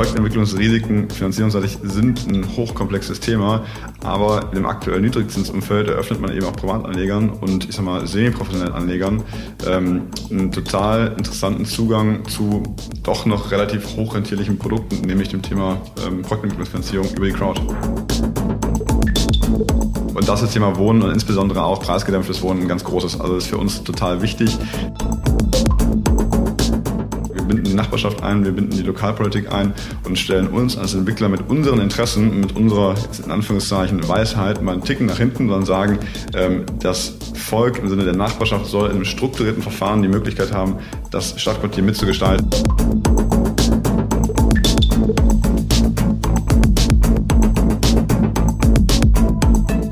Projektentwicklungsrisiken finanzierungsseitig sind ein hochkomplexes Thema, aber im aktuellen Niedrigzinsumfeld eröffnet man eben auch Privatanlegern und ich sag mal semi-professionellen Anlegern ähm, einen total interessanten Zugang zu doch noch relativ hochrentierlichen Produkten, nämlich dem Thema ähm, Projektentwicklungsfinanzierung über die Crowd. Und das ist Thema Wohnen und insbesondere auch preisgedämpftes Wohnen ein ganz großes. Also ist für uns total wichtig Nachbarschaft ein, wir binden die Lokalpolitik ein und stellen uns als Entwickler mit unseren Interessen, mit unserer, in Anführungszeichen, Weisheit mal einen Ticken nach hinten, sondern sagen, ähm, das Volk im Sinne der Nachbarschaft soll in einem strukturierten Verfahren die Möglichkeit haben, das Stadtquartier mitzugestalten.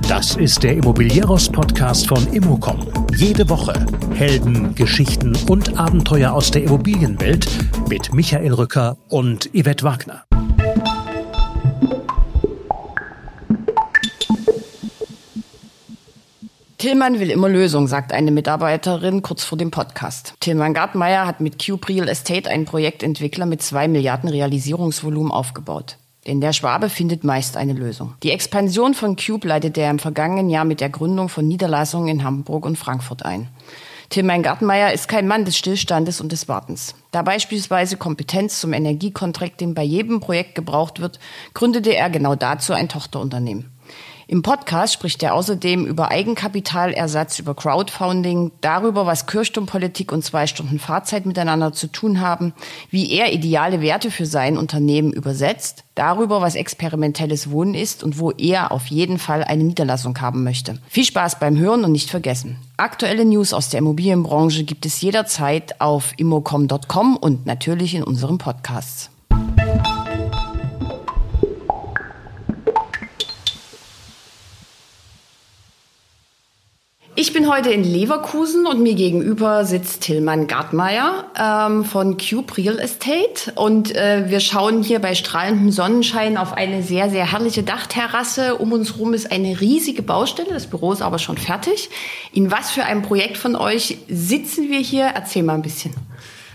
Das ist der Immobilieros-Podcast von Immocom. Jede Woche Helden, Geschichten und Abenteuer aus der Immobilienwelt mit Michael Rücker und Yvette Wagner. Tillmann will immer Lösungen, sagt eine Mitarbeiterin kurz vor dem Podcast. Tillmann Gartmeier hat mit Cube Real Estate einen Projektentwickler mit zwei Milliarden Realisierungsvolumen aufgebaut. Denn der Schwabe findet meist eine Lösung. Die Expansion von Cube leitet er im vergangenen Jahr mit der Gründung von Niederlassungen in Hamburg und Frankfurt ein. Tilman Gartenmeier ist kein Mann des Stillstandes und des Wartens. Da beispielsweise Kompetenz zum Energiekontracting bei jedem Projekt gebraucht wird, gründete er genau dazu ein Tochterunternehmen. Im Podcast spricht er außerdem über Eigenkapitalersatz, über Crowdfunding, darüber, was Kirchturmpolitik und zwei Stunden Fahrzeit miteinander zu tun haben, wie er ideale Werte für sein Unternehmen übersetzt, darüber, was experimentelles Wohnen ist und wo er auf jeden Fall eine Niederlassung haben möchte. Viel Spaß beim Hören und nicht vergessen. Aktuelle News aus der Immobilienbranche gibt es jederzeit auf immocom.com und natürlich in unseren Podcasts. Ich bin heute in Leverkusen und mir gegenüber sitzt Tillmann Gartmeier ähm, von Cube Real Estate. Und äh, wir schauen hier bei strahlendem Sonnenschein auf eine sehr, sehr herrliche Dachterrasse. Um uns herum ist eine riesige Baustelle. Das Büro ist aber schon fertig. In was für einem Projekt von euch sitzen wir hier? Erzähl mal ein bisschen.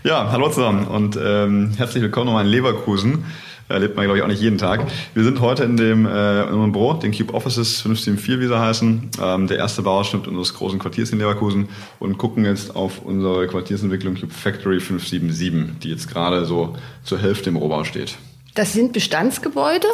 Ja, hallo zusammen und ähm, herzlich willkommen nochmal in Leverkusen erlebt man, glaube ich, auch nicht jeden Tag. Wir sind heute in dem äh, in unserem Büro, den Cube Offices 574, wie sie heißen, ähm, der erste Bauausschnitt unseres großen Quartiers in Leverkusen und gucken jetzt auf unsere Quartiersentwicklung Cube Factory 577, die jetzt gerade so zur Hälfte im Rohbau steht. Das sind Bestandsgebäude?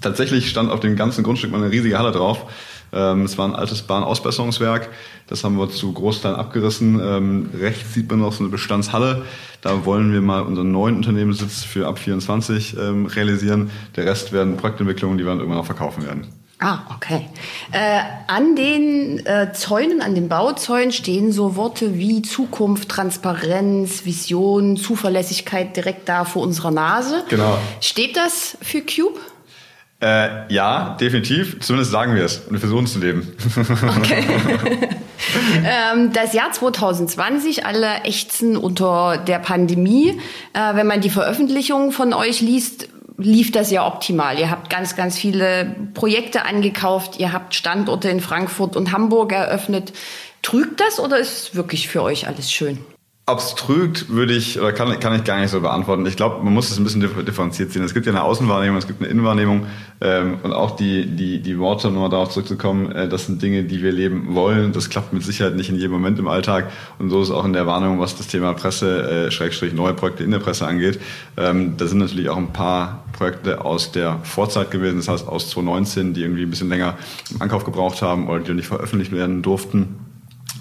Tatsächlich stand auf dem ganzen Grundstück mal eine riesige Halle drauf. Ähm, es war ein altes Bahnausbesserungswerk. Das haben wir zu Großteilen abgerissen. Ähm, rechts sieht man noch so eine Bestandshalle. Da wollen wir mal unseren neuen Unternehmenssitz für ab 24 ähm, realisieren. Der Rest werden Projektentwicklungen, die wir dann irgendwann auch verkaufen werden. Ah, okay. Äh, an den äh, Zäunen, an den Bauzäunen stehen so Worte wie Zukunft, Transparenz, Vision, Zuverlässigkeit direkt da vor unserer Nase. Genau. Steht das für Cube? Äh, ja, definitiv. Zumindest sagen wir es und wir versuchen es zu leben. Okay. ähm, das Jahr 2020, alle ächzen unter der Pandemie. Äh, wenn man die Veröffentlichungen von euch liest, lief das ja optimal. Ihr habt ganz, ganz viele Projekte angekauft. Ihr habt Standorte in Frankfurt und Hamburg eröffnet. Trügt das oder ist es wirklich für euch alles schön? Trügt, würde ich, oder kann, kann ich gar nicht so beantworten. Ich glaube, man muss es ein bisschen differenziert sehen. Es gibt ja eine Außenwahrnehmung, es gibt eine Innenwahrnehmung ähm, und auch die, die, die Worte, um mal darauf zurückzukommen, äh, das sind Dinge, die wir leben wollen. Das klappt mit Sicherheit nicht in jedem Moment im Alltag und so ist auch in der Wahrnehmung, was das Thema Presse, äh, Schrägstrich neue Projekte in der Presse angeht. Ähm, da sind natürlich auch ein paar Projekte aus der Vorzeit gewesen, das heißt aus 2019, die irgendwie ein bisschen länger im Ankauf gebraucht haben oder die nicht veröffentlicht werden durften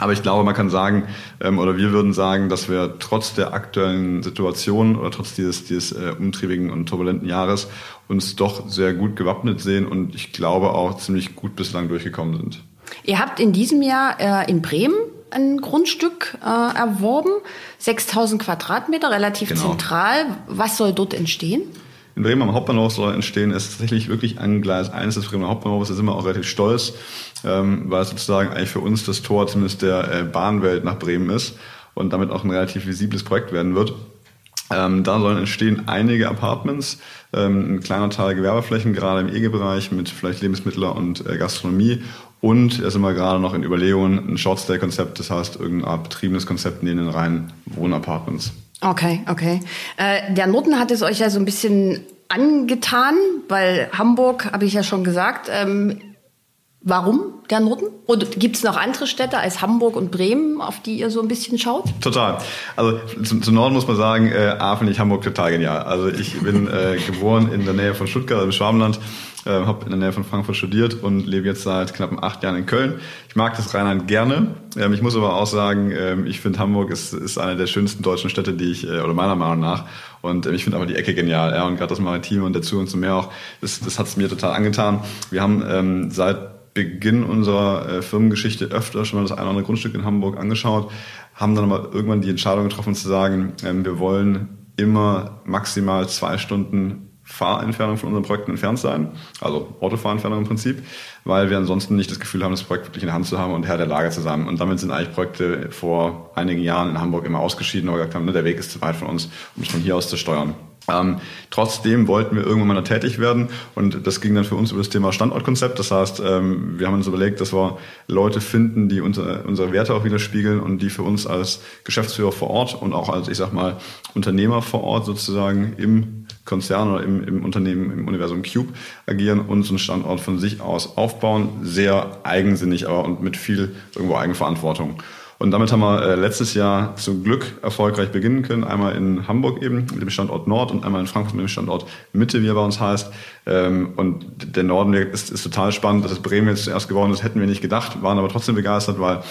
aber ich glaube, man kann sagen, ähm, oder wir würden sagen, dass wir trotz der aktuellen Situation oder trotz dieses, dieses äh, umtriebigen und turbulenten Jahres uns doch sehr gut gewappnet sehen und ich glaube auch ziemlich gut bislang durchgekommen sind. Ihr habt in diesem Jahr äh, in Bremen ein Grundstück äh, erworben, 6000 Quadratmeter, relativ genau. zentral. Was soll dort entstehen? In Bremen am Hauptbahnhof soll entstehen, ist tatsächlich wirklich ein Gleis 1 des Bremer Hauptbahnhofs. Da sind wir auch relativ stolz, ähm, weil es sozusagen eigentlich für uns das Tor zumindest der äh, Bahnwelt nach Bremen ist und damit auch ein relativ visibles Projekt werden wird. Ähm, da sollen entstehen einige Apartments, ähm, ein kleiner Teil Gewerbeflächen, gerade im EG-Bereich mit vielleicht Lebensmittel und äh, Gastronomie. Und da sind wir gerade noch in Überlegungen, ein Shortstay-Konzept, das heißt irgendein Art betriebenes Konzept neben den reinen Wohnapartments. Okay, okay. Äh, der Norden hat es euch ja so ein bisschen angetan, weil Hamburg, habe ich ja schon gesagt, ähm, Warum der Norden? Oder gibt es noch andere Städte als Hamburg und Bremen, auf die ihr so ein bisschen schaut? Total. Also zum, zum Norden muss man sagen, äh, A finde ich Hamburg total genial. Also ich bin äh, geboren in der Nähe von Stuttgart, im Schwabenland, äh, habe in der Nähe von Frankfurt studiert und lebe jetzt seit knapp acht Jahren in Köln. Ich mag das Rheinland gerne. Ähm, ich muss aber auch sagen, ähm, ich finde Hamburg ist, ist eine der schönsten deutschen Städte, die ich, äh, oder meiner Meinung nach. Und ähm, ich finde aber die Ecke genial. Ja, und gerade das Maritime und dazu und zum Meer auch, das, das hat es mir total angetan. Wir haben ähm, seit Beginn unserer äh, Firmengeschichte öfter schon mal das eine oder andere Grundstück in Hamburg angeschaut, haben dann aber irgendwann die Entscheidung getroffen zu sagen, ähm, wir wollen immer maximal zwei Stunden Fahrentfernung von unseren Projekten entfernt sein, also Autofahrentfernung im Prinzip, weil wir ansonsten nicht das Gefühl haben, das Projekt wirklich in der Hand zu haben und Herr der Lage zu sein. Und damit sind eigentlich Projekte vor einigen Jahren in Hamburg immer ausgeschieden, weil wir gesagt haben, ne, der Weg ist zu weit von uns, um es von hier aus zu steuern. Ähm, trotzdem wollten wir irgendwann mal tätig werden und das ging dann für uns über das Thema Standortkonzept. Das heißt, ähm, wir haben uns überlegt, dass wir Leute finden, die unsere, unsere Werte auch widerspiegeln und die für uns als Geschäftsführer vor Ort und auch als, ich sag mal, Unternehmer vor Ort sozusagen im Konzern oder im, im Unternehmen, im Universum Cube agieren und so einen Standort von sich aus aufbauen. Sehr eigensinnig, aber und mit viel irgendwo Eigenverantwortung. Und damit haben wir äh, letztes Jahr zum Glück erfolgreich beginnen können. Einmal in Hamburg eben mit dem Standort Nord und einmal in Frankfurt mit dem Standort Mitte, wie er bei uns heißt. Ähm, und der Norden ist, ist total spannend. dass es Bremen jetzt zuerst geworden ist, hätten wir nicht gedacht, waren aber trotzdem begeistert, weil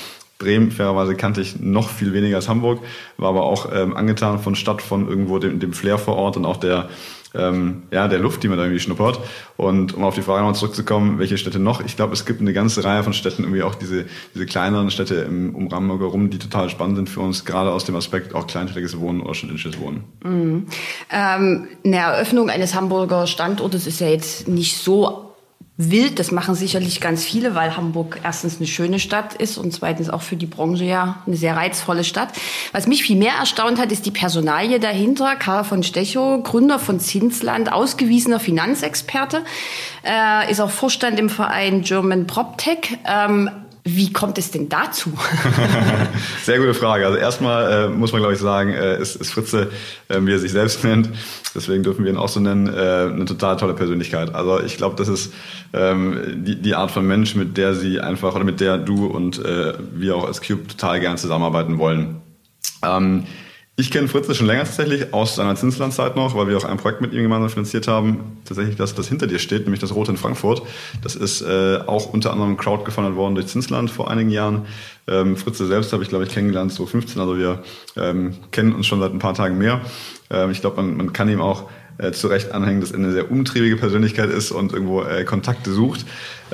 Bremen, fairerweise kannte ich noch viel weniger als Hamburg, war aber auch ähm, angetan von Stadt, von irgendwo dem, dem Flair vor Ort und auch der, ähm, ja, der Luft, die man da irgendwie schnuppert. Und um auf die Frage nochmal zurückzukommen, welche Städte noch? Ich glaube, es gibt eine ganze Reihe von Städten, irgendwie auch diese, diese kleineren Städte im, um Hamburg herum, die total spannend sind für uns, gerade aus dem Aspekt auch kleinstädtisches Wohnen oder studentisches Wohnen. Mhm. Ähm, eine Eröffnung eines Hamburger Standortes ist ja jetzt nicht so wild. Das machen sicherlich ganz viele, weil Hamburg erstens eine schöne Stadt ist und zweitens auch für die Branche ja eine sehr reizvolle Stadt. Was mich viel mehr erstaunt hat, ist die Personalie dahinter. Karl von Stechow, Gründer von Zinsland, ausgewiesener Finanzexperte, äh, ist auch Vorstand im Verein German PropTech. Ähm, wie kommt es denn dazu? Sehr gute Frage. Also erstmal äh, muss man, glaube ich, sagen, äh, ist, ist Fritze, äh, wie er sich selbst nennt, deswegen dürfen wir ihn auch so nennen, äh, eine total tolle Persönlichkeit. Also ich glaube, das ist ähm, die, die Art von Mensch, mit der sie einfach oder mit der du und äh, wir auch als Cube total gern zusammenarbeiten wollen. Ähm, ich kenne Fritze schon länger tatsächlich aus seiner Zinslandzeit noch, weil wir auch ein Projekt mit ihm gemeinsam finanziert haben. Tatsächlich das, das hinter dir steht, nämlich das Rote in Frankfurt. Das ist äh, auch unter anderem crowdgefundet worden durch Zinsland vor einigen Jahren. Ähm, Fritze selbst habe ich, glaube ich, kennengelernt, so 15. Also wir ähm, kennen uns schon seit ein paar Tagen mehr. Ähm, ich glaube, man, man kann ihm auch äh, zu Recht anhängen, dass er eine sehr umtriebige Persönlichkeit ist und irgendwo äh, Kontakte sucht.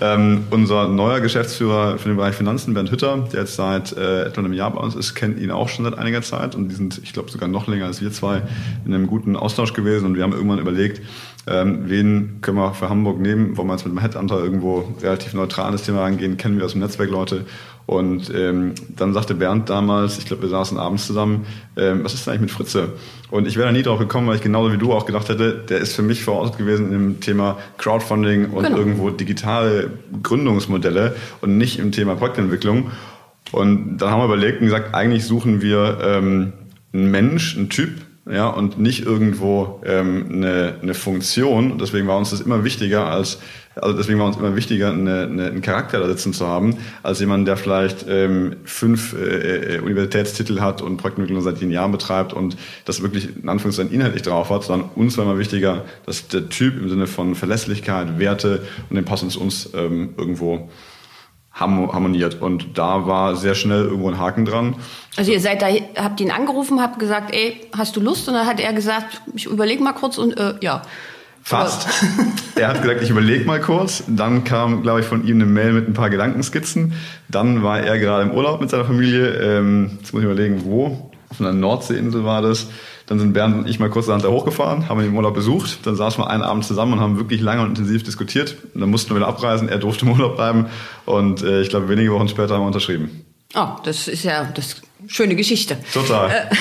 Ähm, unser neuer Geschäftsführer für den Bereich Finanzen, Bernd Hütter, der jetzt seit äh, etwa einem Jahr bei uns ist, kennt ihn auch schon seit einiger Zeit und die sind, ich glaube, sogar noch länger als wir zwei in einem guten Austausch gewesen und wir haben irgendwann überlegt, ähm, wen können wir für Hamburg nehmen? Wollen wir jetzt mit dem Headhunter irgendwo relativ neutral das Thema rangehen? Kennen wir aus dem Netzwerk Leute? Und ähm, dann sagte Bernd damals, ich glaube, wir saßen abends zusammen, ähm, was ist denn eigentlich mit Fritze? Und ich wäre da nie drauf gekommen, weil ich genauso wie du auch gedacht hätte, der ist für mich voraus gewesen im Thema Crowdfunding und genau. irgendwo digitale Gründungsmodelle und nicht im Thema Projektentwicklung. Und dann haben wir überlegt und gesagt, eigentlich suchen wir ähm, einen Mensch, einen Typ, ja, und nicht irgendwo ähm, eine, eine Funktion. Deswegen war uns das immer wichtiger als, also deswegen war uns immer wichtiger, eine, eine, einen Charakter da sitzen zu haben, als jemand, der vielleicht ähm, fünf äh, äh, Universitätstitel hat und Projektentwicklung seit zehn Jahren betreibt und das wirklich in Anführungszeichen inhaltlich drauf hat, sondern uns war immer wichtiger, dass der Typ im Sinne von Verlässlichkeit, Werte und den passen zu uns ähm, irgendwo harmoniert. Und da war sehr schnell irgendwo ein Haken dran. Also ihr seid da, habt ihn angerufen, habt gesagt, ey, hast du Lust? Und dann hat er gesagt, ich überlege mal kurz und äh, ja. Fast. er hat gesagt, ich überlege mal kurz. Dann kam, glaube ich, von ihm eine Mail mit ein paar Gedankenskizzen. Dann war er gerade im Urlaub mit seiner Familie. Ähm, jetzt muss ich überlegen, wo. Auf einer Nordseeinsel war das. Dann sind Bernd und ich mal kurz da hochgefahren, haben ihn im Urlaub besucht. Dann saßen wir einen Abend zusammen und haben wirklich lange und intensiv diskutiert. Und dann mussten wir wieder abreisen. Er durfte im Urlaub bleiben. Und äh, ich glaube, wenige Wochen später haben wir unterschrieben. Oh, das ist ja das schöne Geschichte. Total. Äh,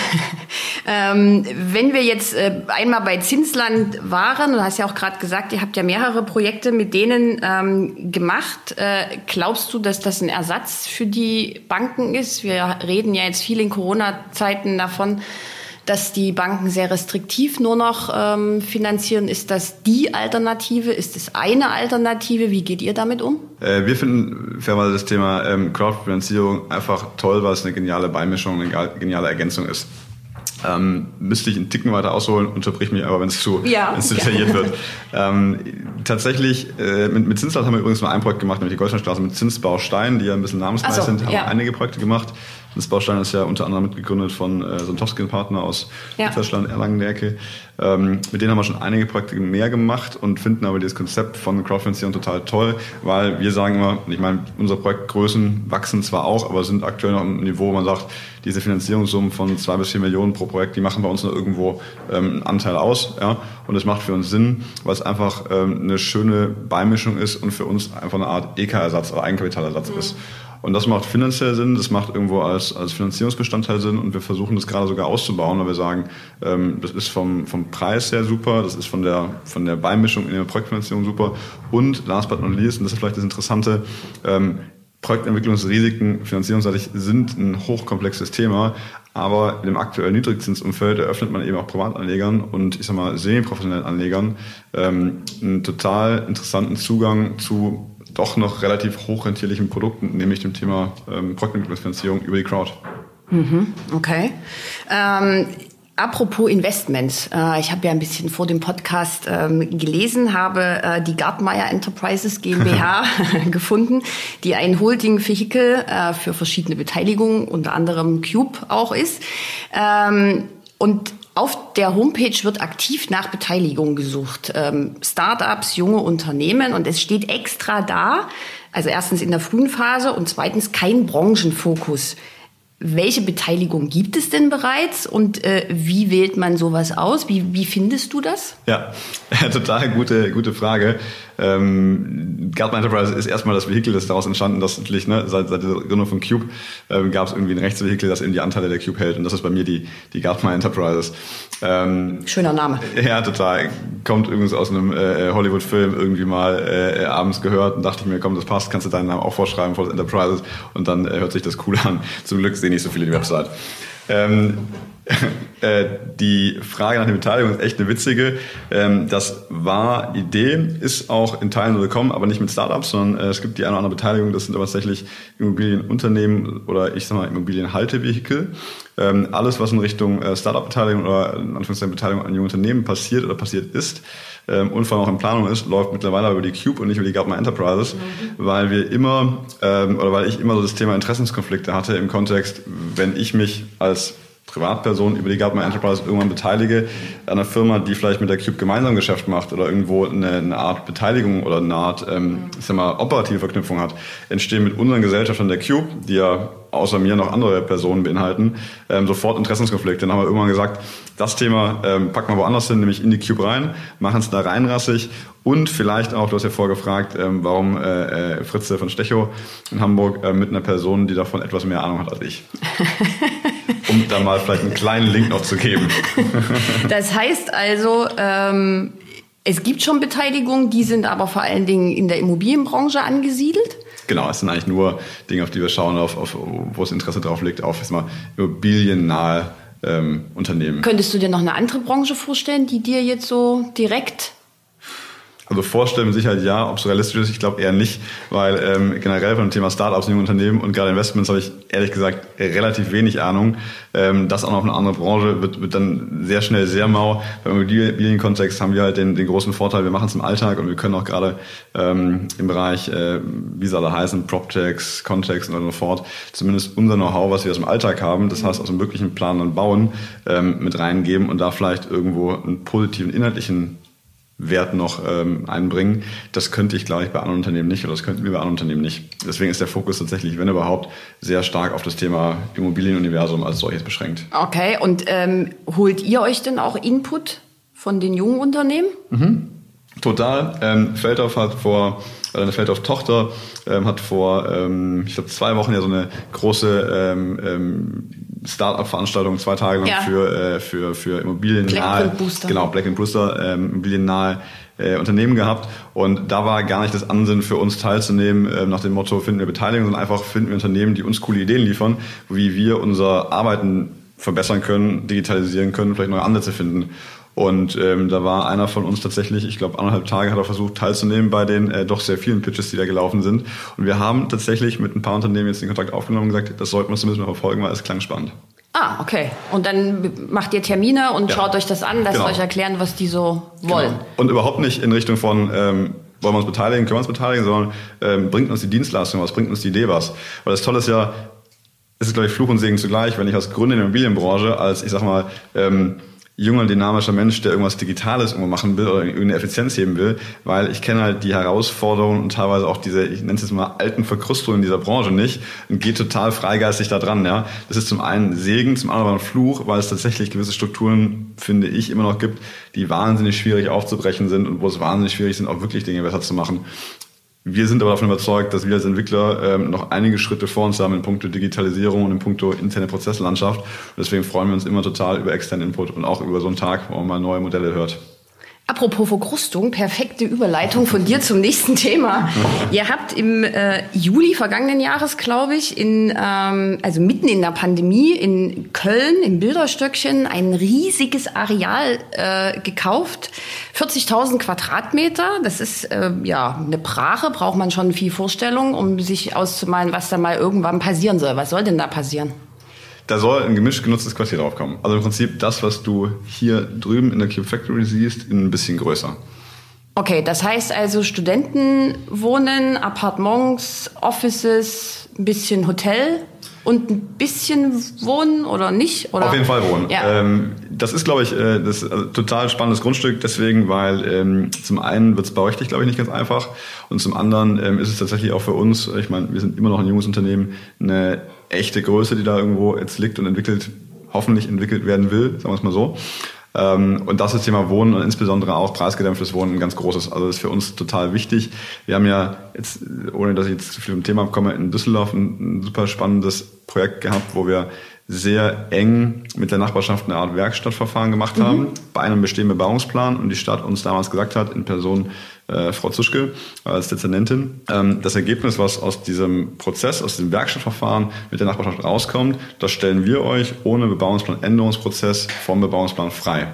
ähm, wenn wir jetzt äh, einmal bei Zinsland waren, du hast ja auch gerade gesagt, ihr habt ja mehrere Projekte mit denen ähm, gemacht. Äh, glaubst du, dass das ein Ersatz für die Banken ist? Wir reden ja jetzt viel in Corona-Zeiten davon, dass die Banken sehr restriktiv nur noch ähm, finanzieren. Ist das die Alternative? Ist es eine Alternative? Wie geht ihr damit um? Äh, wir finden fairerweise das Thema ähm, Crowdfinanzierung einfach toll, weil es eine geniale Beimischung, eine geniale Ergänzung ist. Ähm, müsste ich einen Ticken weiter ausholen, unterbrich mich aber, wenn es zu, ja, wenn's detailliert wird. Ähm, tatsächlich, äh, mit, mit Zinsland haben wir übrigens mal ein Projekt gemacht, nämlich die Goldsteinstraße mit Zinsbaustein, die ja ein bisschen namensgleich so, sind, haben ja. einige Projekte gemacht. Das Baustein ist ja unter anderem mitgegründet von äh, Sontowski Partner aus ja. Deutschland, Erlangen-Nerke. Ähm, mit denen haben wir schon einige Projekte mehr gemacht und finden aber dieses Konzept von Crowdfinanzierung total toll, weil wir sagen immer, ich meine, unsere Projektgrößen wachsen zwar auch, aber sind aktuell noch im Niveau, wo man sagt, diese Finanzierungssummen von zwei bis vier Millionen pro Projekt, die machen bei uns noch irgendwo ähm, einen Anteil aus. Ja? Und das macht für uns Sinn, weil es einfach ähm, eine schöne Beimischung ist und für uns einfach eine Art EK-Ersatz oder Eigenkapitalersatz mhm. ist. Und das macht finanziell Sinn, das macht irgendwo als, als Finanzierungsbestandteil Sinn. Und wir versuchen das gerade sogar auszubauen, weil wir sagen, ähm, das ist vom, vom Preis her super, das ist von der, von der Beimischung in der Projektfinanzierung super. Und last but not least, und das ist vielleicht das Interessante, ähm, Projektentwicklungsrisiken finanzierungsseitig sind ein hochkomplexes Thema, aber im aktuellen Niedrigzinsumfeld eröffnet man eben auch Privatanlegern und ich sag mal semi-professionellen Anlegern ähm, einen total interessanten Zugang zu doch noch relativ hochrentierlichen Produkten, nämlich dem Thema ähm, Projektentwicklungsfinanzierung über die Crowd. Mhm, okay. Ähm, apropos Investments. Äh, ich habe ja ein bisschen vor dem Podcast ähm, gelesen, habe äh, die Gartmeier Enterprises GmbH gefunden, die ein Holding-Vehikel äh, für verschiedene Beteiligungen, unter anderem Cube auch ist. Ähm, und auf der Homepage wird aktiv nach Beteiligung gesucht. Ähm, Startups, junge Unternehmen und es steht extra da, also erstens in der frühen Phase und zweitens kein Branchenfokus. Welche Beteiligung gibt es denn bereits und äh, wie wählt man sowas aus? Wie, wie findest du das? Ja, total gute, gute Frage. Ähm, Gartner Enterprise ist erstmal das Vehikel, das daraus entstanden, dass natürlich ne, seit, seit der Gründung von Cube ähm, gab es irgendwie ein Rechtsvehikel, das eben die Anteile der Cube hält und das ist bei mir die, die Gartner Enterprises. Ähm, Schöner Name. Ja, total. Kommt übrigens aus einem äh, Hollywood-Film irgendwie mal äh, abends gehört und dachte ich mir, komm, das passt, kannst du deinen Namen auch vorschreiben vor das Enterprises und dann äh, hört sich das cool an. Zum Glück sehe nicht so viele die Website. Ähm, äh, die Frage nach der Beteiligung ist echt eine witzige. Ähm, das war Idee, ist auch in Teilen so gekommen, aber nicht mit Startups, sondern äh, es gibt die eine oder andere Beteiligung. Das sind aber tatsächlich Immobilienunternehmen oder ich sag mal Immobilienhaltevehikel. Ähm, alles, was in Richtung äh, Startup-Beteiligung oder in Anführungszeichen Beteiligung an jungen Unternehmen passiert oder passiert ist, ähm, und vor allem auch in Planung ist, läuft mittlerweile über die Cube und nicht über die Gartner Enterprises, mhm. weil wir immer ähm, oder weil ich immer so das Thema Interessenskonflikte hatte im Kontext, wenn ich mich als Privatperson über die Gartner Enterprise irgendwann beteilige an einer Firma, die vielleicht mit der Cube gemeinsam Geschäft macht oder irgendwo eine, eine Art Beteiligung oder eine Art, ähm, ich sag mal, operative Verknüpfung hat, entstehen mit unseren Gesellschaftern der Cube, die ja außer mir noch andere Personen beinhalten, ähm, sofort Interessenskonflikte. Dann haben wir irgendwann gesagt, das Thema ähm, packen wir woanders hin, nämlich in die Cube rein, machen es da reinrassig und vielleicht auch, du hast ja vorgefragt, ähm, warum äh, äh, Fritze von Stechow in Hamburg äh, mit einer Person, die davon etwas mehr Ahnung hat als ich. um da mal vielleicht einen kleinen Link noch zu geben. das heißt also, ähm, es gibt schon Beteiligungen, die sind aber vor allen Dingen in der Immobilienbranche angesiedelt. Genau, es sind eigentlich nur Dinge, auf die wir schauen, auf, auf wo das Interesse drauf liegt, auf erstmal immobiliennahe ähm, Unternehmen. Könntest du dir noch eine andere Branche vorstellen, die dir jetzt so direkt also vorstellen Sicherheit ja, ob es realistisch ist, ich glaube eher nicht, weil ähm, generell von dem Thema Startups in Unternehmen und gerade Investments habe ich ehrlich gesagt relativ wenig Ahnung. Ähm, das auch noch eine andere Branche wird, wird dann sehr schnell sehr mau. Beim Immobilienkontext haben wir halt den, den großen Vorteil, wir machen es im Alltag und wir können auch gerade ähm, im Bereich, äh, wie soll er heißen, PropTechs, Kontext und so fort, zumindest unser Know-how, was wir aus dem Alltag haben, das heißt aus dem wirklichen Planen und Bauen ähm, mit reingeben und da vielleicht irgendwo einen positiven inhaltlichen Wert noch ähm, einbringen. Das könnte ich, glaube ich, bei anderen Unternehmen nicht oder das könnten wir bei anderen Unternehmen nicht. Deswegen ist der Fokus tatsächlich, wenn überhaupt, sehr stark auf das Thema Immobilienuniversum als solches beschränkt. Okay, und ähm, holt ihr euch denn auch Input von den jungen Unternehmen? Mhm. Total. Ähm, Feldhoff hat vor, oder eine Feldhoff-Tochter ähm, hat vor, ähm, ich glaube, zwei Wochen ja so eine große ähm, ähm, Start-up-Veranstaltung zwei Tage lang ja. für, äh, für, für immobiliennahe, Black genau, Black Booster, ähm, immobiliennahe äh, Unternehmen gehabt. Und da war gar nicht das Ansinnen für uns teilzunehmen, äh, nach dem Motto, finden wir Beteiligung, sondern einfach finden wir Unternehmen, die uns coole Ideen liefern, wie wir unser Arbeiten verbessern können, digitalisieren können, vielleicht neue Ansätze finden. Und ähm, da war einer von uns tatsächlich, ich glaube, anderthalb Tage hat er versucht teilzunehmen bei den äh, doch sehr vielen Pitches, die da gelaufen sind. Und wir haben tatsächlich mit ein paar Unternehmen jetzt den Kontakt aufgenommen und gesagt, das sollten wir zumindest mal verfolgen, weil es klang spannend. Ah, okay. Und dann macht ihr Termine und ja. schaut euch das an, lasst genau. euch erklären, was die so wollen. Genau. Und überhaupt nicht in Richtung von, ähm, wollen wir uns beteiligen, können wir uns beteiligen, sondern ähm, bringt uns die Dienstleistung was, bringt uns die Idee was. Weil das Tolle ist ja, es ist, glaube ich, Fluch und Segen zugleich, wenn ich als Gründer in der Immobilienbranche, als, ich sag mal, ähm, junger, dynamischer Mensch, der irgendwas Digitales irgendwo machen will oder irgendeine Effizienz heben will, weil ich kenne halt die Herausforderungen und teilweise auch diese, ich nenne es jetzt mal alten Verkrustungen dieser Branche nicht und gehe total freigeistig da dran. Ja. Das ist zum einen Segen, zum anderen ein Fluch, weil es tatsächlich gewisse Strukturen, finde ich, immer noch gibt, die wahnsinnig schwierig aufzubrechen sind und wo es wahnsinnig schwierig sind, auch wirklich Dinge besser zu machen. Wir sind aber davon überzeugt, dass wir als Entwickler ähm, noch einige Schritte vor uns haben in puncto Digitalisierung und in puncto interne Prozesslandschaft. Und deswegen freuen wir uns immer total über externen Input und auch über so einen Tag, wo man mal neue Modelle hört. Apropos Verkrustung, perfekte Überleitung von dir zum nächsten Thema. Ihr habt im äh, Juli vergangenen Jahres, glaube ich, in ähm, also mitten in der Pandemie in Köln im Bilderstöckchen ein riesiges Areal äh, gekauft, 40.000 Quadratmeter. Das ist äh, ja eine Brache, braucht man schon viel Vorstellung, um sich auszumalen, was da mal irgendwann passieren soll. Was soll denn da passieren? Da soll ein gemischt genutztes Quartier draufkommen. Also im Prinzip das, was du hier drüben in der Cube Factory siehst, in ein bisschen größer. Okay, das heißt also Studenten wohnen, Appartements, Offices, ein bisschen Hotel und ein bisschen wohnen oder nicht? Oder? Auf jeden Fall wohnen. Ja. Ähm, das ist, glaube ich, äh, das ist ein total spannendes Grundstück, deswegen, weil ähm, zum einen wird es baurechtlich, glaube ich, nicht ganz einfach und zum anderen ähm, ist es tatsächlich auch für uns, ich meine, wir sind immer noch ein junges Unternehmen, eine echte Größe, die da irgendwo jetzt liegt und entwickelt, hoffentlich entwickelt werden will, sagen wir es mal so. Ähm, und das ist Thema Wohnen und insbesondere auch preisgedämpftes Wohnen ein ganz großes. Also das ist für uns total wichtig. Wir haben ja jetzt, ohne dass ich jetzt zu viel im Thema komme, in Düsseldorf ein, ein super spannendes Projekt gehabt, wo wir sehr eng mit der Nachbarschaft eine Art Werkstattverfahren gemacht haben, mhm. bei einem bestehenden Bebauungsplan und die Stadt uns damals gesagt hat, in Person äh, Frau Zuschke als Dezernentin, ähm, das Ergebnis, was aus diesem Prozess, aus dem Werkstattverfahren mit der Nachbarschaft rauskommt, das stellen wir euch ohne Bebauungsplanänderungsprozess vom Bebauungsplan frei.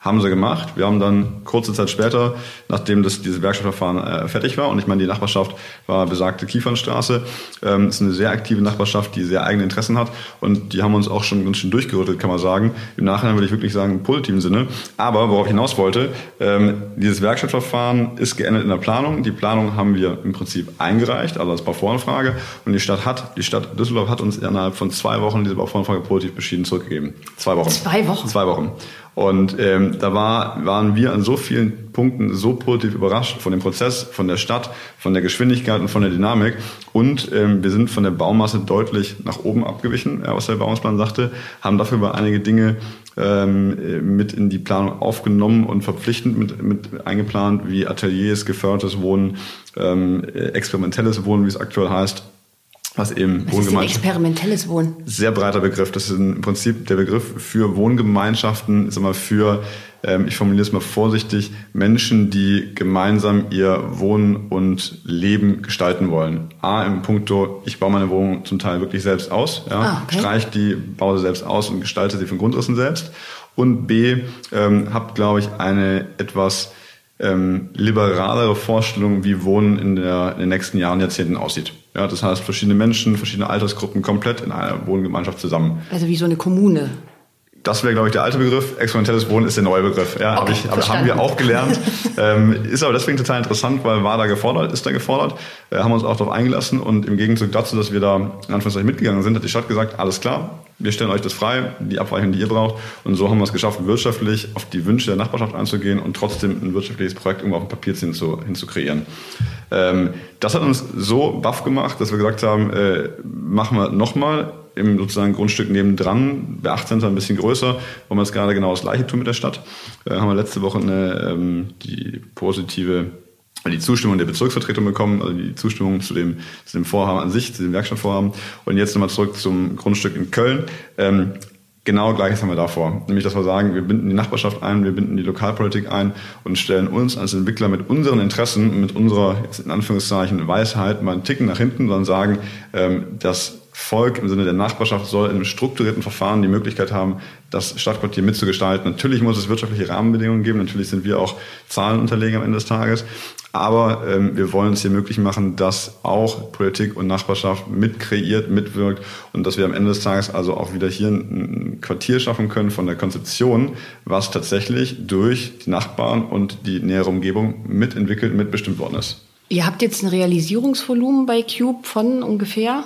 Haben sie gemacht. Wir haben dann kurze Zeit später, nachdem das, dieses Werkstattverfahren äh, fertig war, und ich meine, die Nachbarschaft war besagte Kiefernstraße, ähm, ist eine sehr aktive Nachbarschaft, die sehr eigene Interessen hat und die haben uns auch schon ganz schön durchgerüttelt, kann man sagen. Im Nachhinein würde ich wirklich sagen, im positiven Sinne. Aber worauf ich hinaus wollte, ähm, dieses Werkstattverfahren ist geendet in der Planung. Die Planung haben wir im Prinzip eingereicht, also als Bauvoranfrage. Und die Stadt hat, die Stadt Düsseldorf hat uns innerhalb von zwei Wochen diese Bauvoranfrage positiv beschieden zurückgegeben. Zwei Wochen. Zwei Wochen? Zwei Wochen. Und ähm, da war, waren wir an so vielen Punkten so positiv überrascht von dem Prozess, von der Stadt, von der Geschwindigkeit und von der Dynamik. Und ähm, wir sind von der Baumasse deutlich nach oben abgewichen, was der Bauungsplan sagte, haben dafür über einige Dinge ähm, mit in die Planung aufgenommen und verpflichtend mit, mit eingeplant, wie Ateliers, gefördertes Wohnen, ähm, experimentelles Wohnen, wie es aktuell heißt was eben was Wohngemeinschaft. Ist experimentelles Wohnen. Sehr breiter Begriff. Das ist im Prinzip der Begriff für Wohngemeinschaften, sag mal für, ähm, ich formuliere es mal vorsichtig, Menschen, die gemeinsam ihr Wohnen und Leben gestalten wollen. A, im Punkto, ich baue meine Wohnung zum Teil wirklich selbst aus, ja, ah, okay. streich die, baue sie selbst aus und gestalte sie von Grundrissen selbst. Und B, ähm, habt, glaube ich, eine etwas ähm, liberalere Vorstellung, wie Wohnen in, der, in den nächsten Jahren, Jahrzehnten aussieht. Ja, das heißt, verschiedene Menschen, verschiedene Altersgruppen komplett in einer Wohngemeinschaft zusammen. Also wie so eine Kommune. Das wäre, glaube ich, der alte Begriff. Experimentelles Wohnen ist der neue Begriff. Ja, okay, ich, aber haben wir auch gelernt. ähm, ist aber deswegen total interessant, weil war da gefordert, ist da gefordert. Äh, haben uns auch darauf eingelassen und im Gegenzug dazu, dass wir da in Anführungszeichen mitgegangen sind, hat die Stadt gesagt, alles klar, wir stellen euch das frei, die Abweichung, die ihr braucht. Und so haben wir es geschafft, wirtschaftlich auf die Wünsche der Nachbarschaft einzugehen und trotzdem ein wirtschaftliches Projekt irgendwo auf dem Papier hinzu, hinzukreieren. Ähm, das hat uns so baff gemacht, dass wir gesagt haben, äh, machen wir nochmal im sozusagen Grundstück nebendran, bei 18 ein bisschen größer, wollen wir jetzt gerade genau das gleiche tun mit der Stadt. Äh, haben wir letzte Woche eine, ähm, die positive die Zustimmung der Bezirksvertretung bekommen, also die Zustimmung zu dem, zu dem Vorhaben an sich, zu dem Werkstattvorhaben. Und jetzt nochmal zurück zum Grundstück in Köln. Ähm, genau gleiches haben wir da vor. Nämlich, dass wir sagen, wir binden die Nachbarschaft ein, wir binden die Lokalpolitik ein und stellen uns als Entwickler mit unseren Interessen, mit unserer, in Anführungszeichen, Weisheit mal einen Ticken nach hinten, sondern sagen, ähm, das Volk im Sinne der Nachbarschaft soll in einem strukturierten Verfahren die Möglichkeit haben, das Stadtquartier mitzugestalten. Natürlich muss es wirtschaftliche Rahmenbedingungen geben, natürlich sind wir auch Zahlenunterleger am Ende des Tages, aber ähm, wir wollen es hier möglich machen, dass auch Politik und Nachbarschaft mit kreiert, mitwirkt und dass wir am Ende des Tages also auch wieder hier ein Quartier schaffen können von der Konzeption, was tatsächlich durch die Nachbarn und die nähere Umgebung mitentwickelt, mitbestimmt worden ist. Ihr habt jetzt ein Realisierungsvolumen bei Cube von ungefähr?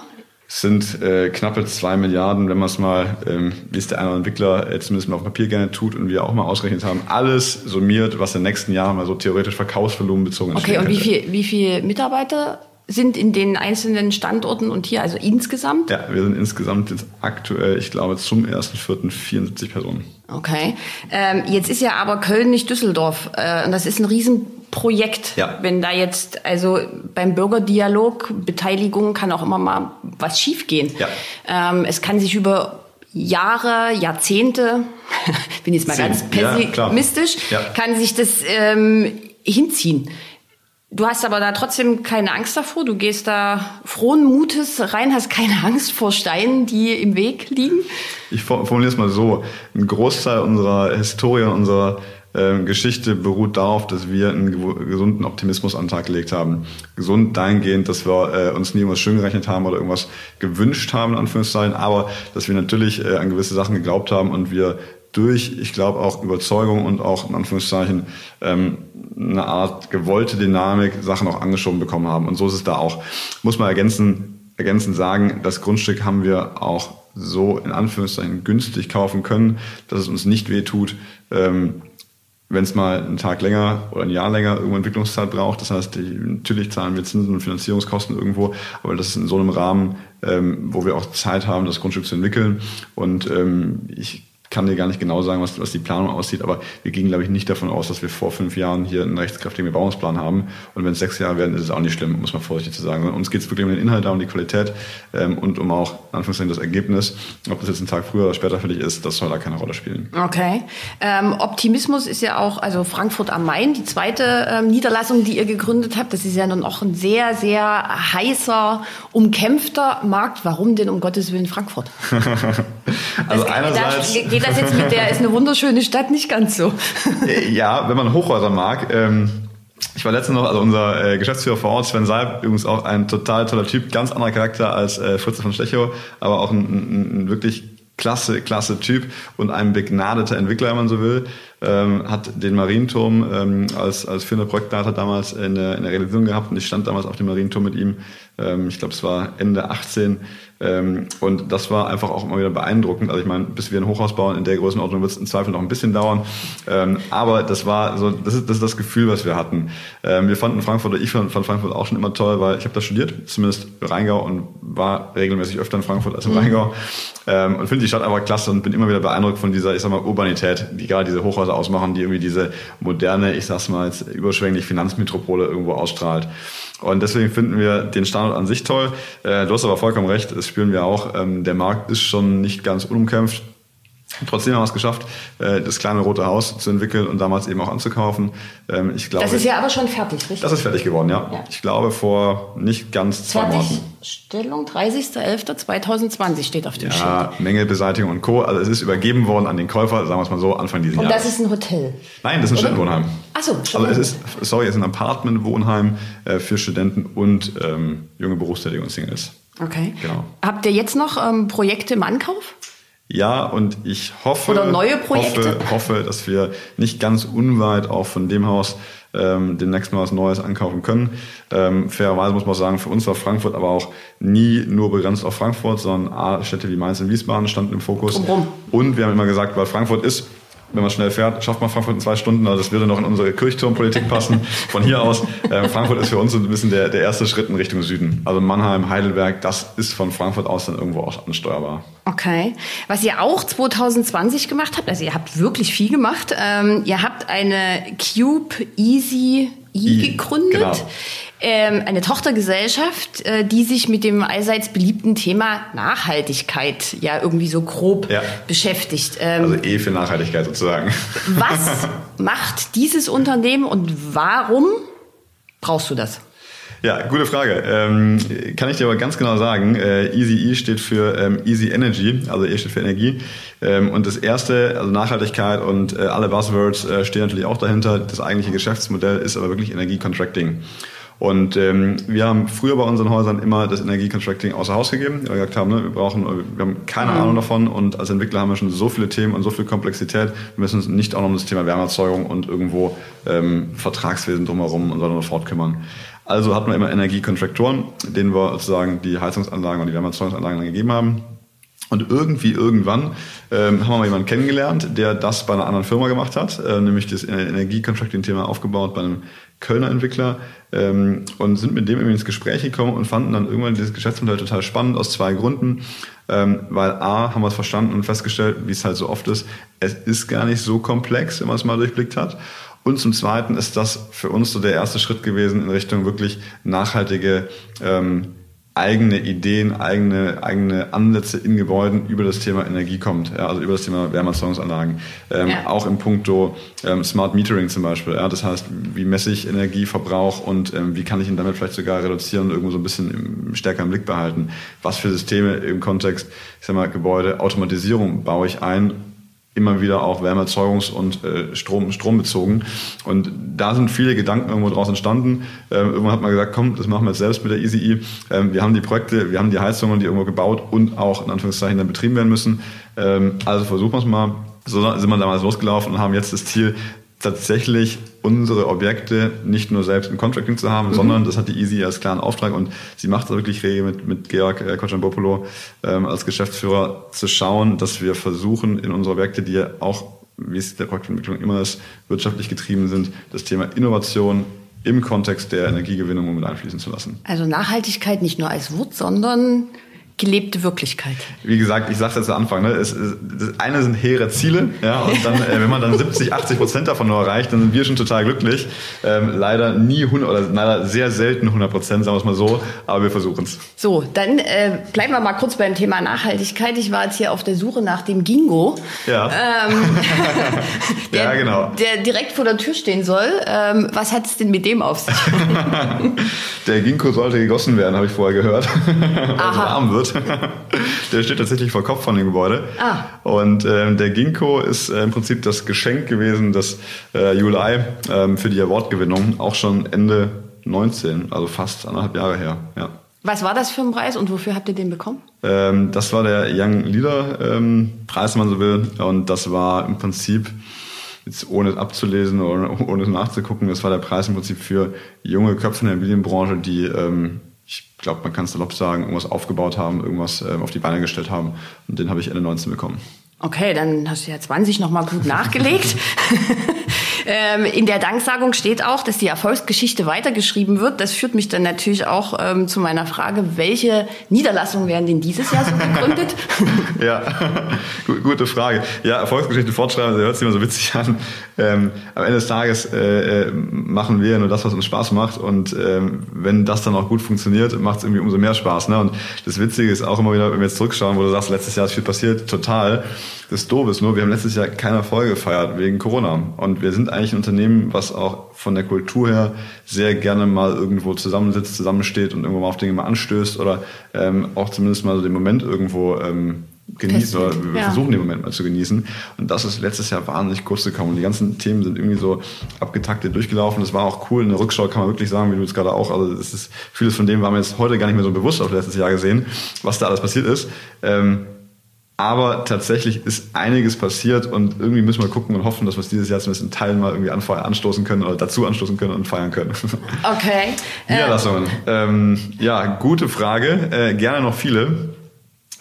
Sind äh, knappe zwei Milliarden, wenn man es mal, ähm, wie es der eine Entwickler äh, zumindest mal auf Papier gerne tut und wir auch mal ausgerechnet haben, alles summiert, was in den nächsten Jahren mal so theoretisch Verkaufsvolumen bezogen ist. Okay, und wie viel, wie viel Mitarbeiter sind in den einzelnen Standorten und hier, also insgesamt? Ja, wir sind insgesamt jetzt aktuell, ich glaube, zum 1.4. 74 Personen. Okay. Ähm, jetzt ist ja aber Köln nicht Düsseldorf. Äh, und das ist ein Riesenprojekt. Ja. Wenn da jetzt, also beim Bürgerdialog, Beteiligung kann auch immer mal was schiefgehen. Ja. Ähm, es kann sich über Jahre, Jahrzehnte, bin jetzt mal Zehn. ganz pessimistisch, ja, kann sich das ähm, hinziehen. Du hast aber da trotzdem keine Angst davor. Du gehst da frohen Mutes rein, hast keine Angst vor Steinen, die im Weg liegen. Ich formuliere es mal so. Ein Großteil unserer Historie, unserer äh, Geschichte beruht darauf, dass wir einen gesunden Optimismus an den Tag gelegt haben. Gesund dahingehend, dass wir äh, uns nie irgendwas schön gerechnet haben oder irgendwas gewünscht haben, in Anführungszeichen, aber dass wir natürlich äh, an gewisse Sachen geglaubt haben und wir durch, ich glaube, auch Überzeugung und auch in Anführungszeichen ähm, eine Art gewollte Dynamik Sachen auch angeschoben bekommen haben. Und so ist es da auch. Muss man ergänzen, ergänzend sagen, das Grundstück haben wir auch so in Anführungszeichen günstig kaufen können, dass es uns nicht wehtut, ähm, wenn es mal einen Tag länger oder ein Jahr länger irgendwo Entwicklungszeit braucht. Das heißt, die, natürlich zahlen wir Zinsen und Finanzierungskosten irgendwo, aber das ist in so einem Rahmen, ähm, wo wir auch Zeit haben, das Grundstück zu entwickeln. Und ähm, ich kann dir gar nicht genau sagen, was, was die Planung aussieht, aber wir gehen, glaube ich, nicht davon aus, dass wir vor fünf Jahren hier einen rechtskräftigen Bebauungsplan haben. Und wenn es sechs Jahre werden, ist es auch nicht schlimm, muss man vorsichtig zu sagen. Uns geht es wirklich um den Inhalt, um die Qualität ähm, und um auch, in Anführungszeichen, das Ergebnis. Ob das jetzt ein Tag früher oder später für dich ist, das soll da keine Rolle spielen. Okay. Ähm, Optimismus ist ja auch, also Frankfurt am Main, die zweite ähm, Niederlassung, die ihr gegründet habt. Das ist ja nun auch ein sehr, sehr heißer, umkämpfter Markt. Warum denn um Gottes Willen Frankfurt? also einerseits... Geht das jetzt mit der ist eine wunderschöne Stadt nicht ganz so. ja, wenn man Hochhäuser mag. Ähm, ich war letztens noch, also unser äh, Geschäftsführer vor Ort, Sven Seib, übrigens auch ein total toller Typ, ganz anderer Charakter als äh, Fritze von Stechow, aber auch ein, ein, ein wirklich klasse, klasse Typ und ein begnadeter Entwickler, wenn man so will, ähm, hat den Marienturm ähm, als, als führender Projektleiter damals in der, in der Realisierung gehabt und ich stand damals auf dem Marienturm mit ihm. Ähm, ich glaube, es war Ende 18 ähm, und das war einfach auch immer wieder beeindruckend. Also ich meine, bis wir ein Hochhaus bauen in der Größenordnung wird es im Zweifel noch ein bisschen dauern. Ähm, aber das war so, das ist, das ist das Gefühl, was wir hatten. Wir fanden Frankfurt, oder ich fand, Frankfurt auch schon immer toll, weil ich habe da studiert, zumindest Rheingau und war regelmäßig öfter in Frankfurt als im mhm. Rheingau. Und finde die Stadt einfach klasse und bin immer wieder beeindruckt von dieser, ich sag mal, Urbanität, die gerade diese Hochhäuser ausmachen, die irgendwie diese moderne, ich sag's mal, jetzt überschwänglich Finanzmetropole irgendwo ausstrahlt. Und deswegen finden wir den Standort an sich toll. Äh, du hast aber vollkommen recht, das spüren wir auch. Ähm, der Markt ist schon nicht ganz unumkämpft. Trotzdem haben wir es geschafft, äh, das kleine rote Haus zu entwickeln und damals eben auch anzukaufen. Ähm, ich glaube, das ist ja aber schon fertig, richtig? Das ist fertig geworden, ja. ja. Ich glaube, vor nicht ganz zwei Monaten. Stellung 30.11.2020 steht auf dem ja, Schild. Ja, Mängelbeseitigung und Co. Also es ist übergeben worden an den Käufer, sagen wir es mal so, Anfang dieses Jahres. Und das ist ein Hotel? Nein, das ist ein Studentenwohnheim. Achso, Also es ist, sorry, es ist ein Apartmentwohnheim äh, für Studenten und ähm, junge Berufstätige und Singles. Okay. Genau. Habt ihr jetzt noch ähm, Projekte im Ankauf? Ja, und ich hoffe? Hoffe, hoffe, dass wir nicht ganz unweit auch von dem Haus ähm, demnächst mal was Neues ankaufen können. Ähm, fairerweise muss man sagen, für uns war Frankfurt aber auch nie nur begrenzt auf Frankfurt, sondern A, Städte wie Mainz und Wiesbaden standen im Fokus. Drumrum. Und wir haben immer gesagt, weil Frankfurt ist wenn man schnell fährt, schafft man Frankfurt in zwei Stunden. Also das würde noch in unsere Kirchturmpolitik passen. Von hier aus, äh, Frankfurt ist für uns ein bisschen der, der erste Schritt in Richtung Süden. Also Mannheim, Heidelberg, das ist von Frankfurt aus dann irgendwo auch ansteuerbar. Okay. Was ihr auch 2020 gemacht habt, also ihr habt wirklich viel gemacht. Ähm, ihr habt eine Cube Easy I, gegründet. Genau ähm, eine Tochtergesellschaft, äh, die sich mit dem allseits beliebten Thema Nachhaltigkeit ja irgendwie so grob ja. beschäftigt. Ähm, also E für Nachhaltigkeit sozusagen. Was macht dieses Unternehmen und warum brauchst du das? Ja, gute Frage. Ähm, kann ich dir aber ganz genau sagen. Äh, Easy E steht für ähm, Easy Energy, also E steht für Energie. Ähm, und das erste, also Nachhaltigkeit und äh, alle Buzzwords äh, stehen natürlich auch dahinter. Das eigentliche Geschäftsmodell ist aber wirklich Energiecontracting. Und ähm, wir haben früher bei unseren Häusern immer das Energiecontracting außer Haus gegeben, weil wir gesagt haben, ne, wir brauchen, wir haben keine mhm. Ahnung davon und als Entwickler haben wir schon so viele Themen und so viel Komplexität, wir müssen uns nicht auch noch um das Thema Wärmeerzeugung und irgendwo ähm, Vertragswesen drumherum und so weiter fort kümmern. Also hatten wir immer Energiekontraktoren, denen wir sozusagen die Heizungsanlagen und die Wärmeerzeugungsanlagen dann gegeben haben. Und irgendwie, irgendwann ähm, haben wir mal jemanden kennengelernt, der das bei einer anderen Firma gemacht hat, äh, nämlich das Energiecontracting-Thema aufgebaut bei einem Kölner Entwickler ähm, und sind mit dem irgendwie ins Gespräch gekommen und fanden dann irgendwann dieses Geschäftsmodell total spannend aus zwei Gründen. Ähm, weil A, haben wir es verstanden und festgestellt, wie es halt so oft ist, es ist gar nicht so komplex, wenn man es mal durchblickt hat. Und zum Zweiten ist das für uns so der erste Schritt gewesen in Richtung wirklich nachhaltige ähm, eigene Ideen, eigene, eigene Ansätze in Gebäuden über das Thema Energie kommt, ja, also über das Thema Wärmeerzeugungsanlagen. Ähm, ja. Auch im Punkto ähm, Smart Metering zum Beispiel. Ja, das heißt, wie messe ich Energieverbrauch und ähm, wie kann ich ihn damit vielleicht sogar reduzieren und irgendwo so ein bisschen im, stärker im Blick behalten? Was für Systeme im Kontext, ich sag mal, Gebäude, Automatisierung baue ich ein, immer wieder auch Wärmeerzeugungs- und äh, Strom, strombezogen. Und da sind viele Gedanken irgendwo draus entstanden. Ähm, irgendwann hat man gesagt, komm, das machen wir jetzt selbst mit der EasyE. Ähm, wir haben die Projekte, wir haben die Heizungen, die irgendwo gebaut und auch in Anführungszeichen dann betrieben werden müssen. Ähm, also versuchen wir es mal. So sind wir damals losgelaufen und haben jetzt das Ziel, tatsächlich unsere Objekte nicht nur selbst im Contracting zu haben, mhm. sondern das hat die Easy als klaren Auftrag und sie macht da wirklich rege mit, mit Georg äh, Kochanbopolo ähm, als Geschäftsführer zu schauen, dass wir versuchen, in unsere Objekte, die ja auch, wie es der Projektentwicklung immer ist, wirtschaftlich getrieben sind, das Thema Innovation im Kontext der Energiegewinnung mit einfließen zu lassen. Also Nachhaltigkeit nicht nur als Wort, sondern gelebte Wirklichkeit. Wie gesagt, ich sag's jetzt zu Anfang, ne? es, es, das eine sind hehre Ziele, ja, und dann, äh, wenn man dann 70, 80 Prozent davon nur erreicht, dann sind wir schon total glücklich. Ähm, leider nie 100 oder leider sehr selten 100 Prozent, sagen wir es mal so, aber wir versuchen es. So, dann äh, bleiben wir mal kurz beim Thema Nachhaltigkeit. Ich war jetzt hier auf der Suche nach dem Gingo. Ja. Ähm, der, ja, genau. Der direkt vor der Tür stehen soll. Ähm, was hat es denn mit dem auf sich? der Ginkgo sollte gegossen werden, habe ich vorher gehört, weil es warm wird. der steht tatsächlich vor Kopf von dem Gebäude. Ah. Und ähm, der Ginkgo ist äh, im Prinzip das Geschenk gewesen, das äh, ULI ähm, für die Awardgewinnung auch schon Ende 19, also fast anderthalb Jahre her. Ja. Was war das für ein Preis und wofür habt ihr den bekommen? Ähm, das war der Young Leader ähm, Preis, wenn man so will. Und das war im Prinzip, jetzt ohne es abzulesen oder ohne es nachzugucken, das war der Preis im Prinzip für junge Köpfe in der Immobilienbranche, die ähm, ich glaube, man kann es salopp sagen, irgendwas aufgebaut haben, irgendwas äh, auf die Beine gestellt haben. Und den habe ich Ende 19 bekommen. Okay, dann hast du ja 20 nochmal gut nachgelegt. ähm, in der Danksagung steht auch, dass die Erfolgsgeschichte weitergeschrieben wird. Das führt mich dann natürlich auch ähm, zu meiner Frage, welche Niederlassungen werden denn dieses Jahr so gegründet? ja, gute Frage. Ja, Erfolgsgeschichte fortschreiben, das hört sich immer so witzig an. Ähm, am Ende des Tages äh, äh, machen wir nur das, was uns Spaß macht. Und ähm, wenn das dann auch gut funktioniert, macht es irgendwie umso mehr Spaß. Ne? Und das Witzige ist auch immer wieder, wenn wir jetzt zurückschauen, wo du sagst, letztes Jahr ist viel passiert, total das Doofe ist nur, wir haben letztes Jahr keine Erfolge gefeiert wegen Corona. Und wir sind eigentlich ein Unternehmen, was auch von der Kultur her sehr gerne mal irgendwo zusammensitzt, zusammensteht und irgendwo mal auf Dinge mal anstößt oder ähm, auch zumindest mal so den Moment irgendwo ähm, genießen oder wir ja. versuchen den Moment mal zu genießen. Und das ist letztes Jahr wahnsinnig kurz gekommen. Und die ganzen Themen sind irgendwie so abgetaktet durchgelaufen. Das war auch cool. In der Rückschau kann man wirklich sagen, wie du jetzt gerade auch, also das ist, vieles von dem war mir jetzt heute gar nicht mehr so bewusst auf letztes Jahr gesehen, was da alles passiert ist. Ähm, aber tatsächlich ist einiges passiert und irgendwie müssen wir gucken und hoffen, dass wir es dieses Jahr zumindest in Teilen mal irgendwie anstoßen können oder dazu anstoßen können und feiern können. Okay. Niederlassungen. Ähm, ja, gute Frage. Äh, gerne noch viele.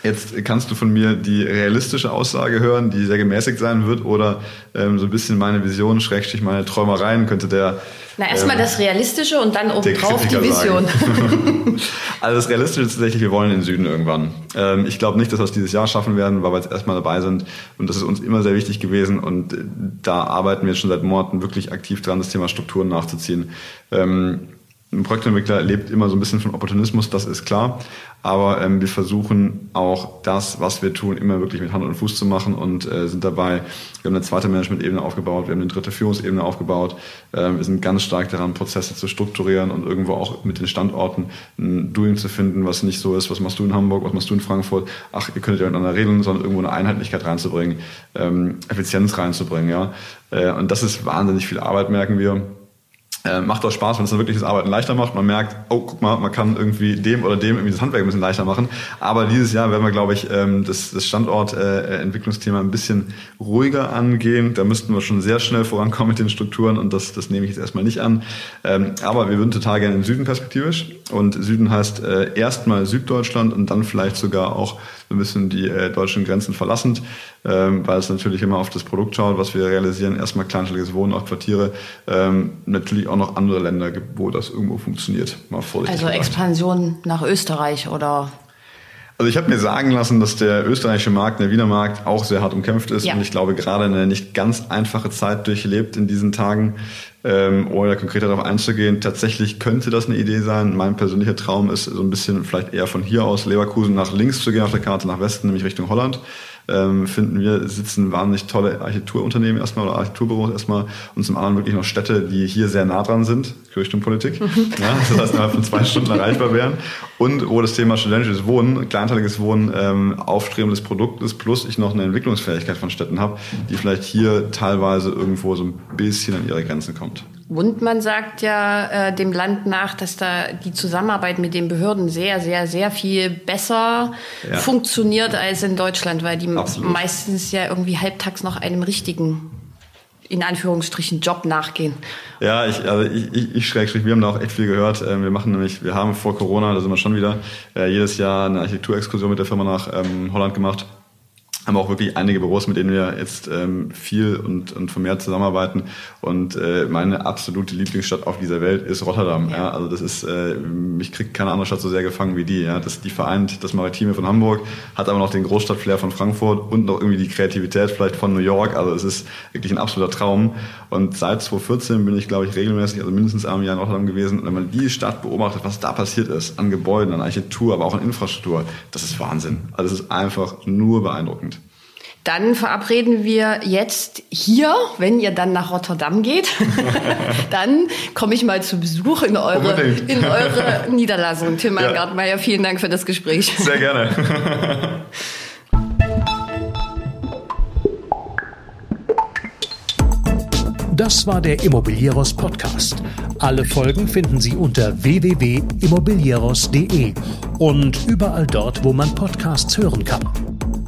Jetzt kannst du von mir die realistische Aussage hören, die sehr gemäßigt sein wird, oder ähm, so ein bisschen meine Vision, Schrägstrich meine Träumereien könnte der. Na, erstmal ähm, das Realistische und dann obendrauf die Vision. also das Realistische ist tatsächlich, wir wollen in den Süden irgendwann. Ähm, ich glaube nicht, dass wir es dieses Jahr schaffen werden, weil wir jetzt erstmal dabei sind. Und das ist uns immer sehr wichtig gewesen. Und äh, da arbeiten wir jetzt schon seit Monaten wirklich aktiv dran, das Thema Strukturen nachzuziehen. Ähm, ein Projektentwickler lebt immer so ein bisschen von Opportunismus, das ist klar. Aber ähm, wir versuchen auch das, was wir tun, immer wirklich mit Hand und Fuß zu machen und äh, sind dabei. Wir haben eine zweite Management-Ebene aufgebaut, wir haben eine dritte Führungsebene aufgebaut. Ähm, wir sind ganz stark daran, Prozesse zu strukturieren und irgendwo auch mit den Standorten ein Doing zu finden, was nicht so ist, was machst du in Hamburg, was machst du in Frankfurt. Ach, ihr könntet ja miteinander reden, sondern irgendwo eine Einheitlichkeit reinzubringen, ähm, Effizienz reinzubringen. Ja, äh, und das ist wahnsinnig viel Arbeit, merken wir. Äh, macht auch Spaß, wenn es dann wirklich das Arbeiten leichter macht. Man merkt, oh, guck mal, man kann irgendwie dem oder dem irgendwie das Handwerk ein bisschen leichter machen. Aber dieses Jahr werden wir, glaube ich, ähm, das, das Standortentwicklungsthema äh, ein bisschen ruhiger angehen. Da müssten wir schon sehr schnell vorankommen mit den Strukturen und das, das nehme ich jetzt erstmal nicht an. Ähm, aber wir würden total gerne den Süden perspektivisch. Und Süden heißt äh, erstmal Süddeutschland und dann vielleicht sogar auch ein bisschen die äh, deutschen Grenzen verlassend, ähm, weil es natürlich immer auf das Produkt schaut, was wir realisieren. Erstmal kleinstelliges Wohnen, auch Quartiere. Ähm, natürlich auch noch andere Länder gibt, wo das irgendwo funktioniert. Mal vorsichtig. Also Expansion nach Österreich oder also ich habe mir sagen lassen, dass der österreichische Markt, der Wiener Markt auch sehr hart umkämpft ist ja. und ich glaube gerade eine nicht ganz einfache Zeit durchlebt in diesen Tagen, ähm, ohne konkreter darauf einzugehen. Tatsächlich könnte das eine Idee sein. Mein persönlicher Traum ist so ein bisschen vielleicht eher von hier aus Leverkusen nach links zu gehen auf der Karte nach Westen, nämlich Richtung Holland ähm, finden wir, sitzen wahnsinnig tolle Architekturunternehmen erstmal oder Architekturbüros erstmal und zum anderen wirklich noch Städte, die hier sehr nah dran sind, Richtung Politik. Mhm. ja, das heißt, innerhalb von zwei Stunden erreichbar wären. Und wo das Thema studentisches Wohnen, kleinteiliges Wohnen, ähm, aufstrebendes Produkt ist, plus ich noch eine Entwicklungsfähigkeit von Städten habe, die vielleicht hier teilweise irgendwo so ein bisschen an ihre Grenzen kommt. Wundmann sagt ja äh, dem Land nach, dass da die Zusammenarbeit mit den Behörden sehr, sehr, sehr viel besser ja. funktioniert als in Deutschland, weil die Absolut. meistens ja irgendwie halbtags noch einem richtigen in Anführungsstrichen Job nachgehen. Ja, ich, also ich, ich, ich schräg, wir haben da auch echt viel gehört. Ähm, wir machen nämlich, wir haben vor Corona, da sind wir schon wieder, äh, jedes Jahr eine Architekturexkursion mit der Firma nach ähm, Holland gemacht haben auch wirklich einige Büros, mit denen wir jetzt ähm, viel und, und vermehrt zusammenarbeiten. Und äh, meine absolute Lieblingsstadt auf dieser Welt ist Rotterdam. Ja. ja. Also das ist, äh, mich kriegt keine andere Stadt so sehr gefangen wie die. Ja. Das, die vereint das Maritime von Hamburg, hat aber noch den Großstadtflair von Frankfurt und noch irgendwie die Kreativität vielleicht von New York. Also es ist wirklich ein absoluter Traum. Und seit 2014 bin ich, glaube ich, regelmäßig, also mindestens einmal im Jahr in Rotterdam gewesen. Und wenn man die Stadt beobachtet, was da passiert ist, an Gebäuden, an Architektur, aber auch an Infrastruktur, das ist Wahnsinn. Also es ist einfach nur beeindruckend. Dann verabreden wir jetzt hier, wenn ihr dann nach Rotterdam geht, dann komme ich mal zu Besuch in eure, in eure Niederlassung. Tim ja. Gartmeier, vielen Dank für das Gespräch. Sehr gerne. Das war der Immobilieros Podcast. Alle Folgen finden Sie unter www.immobilieros.de und überall dort, wo man Podcasts hören kann.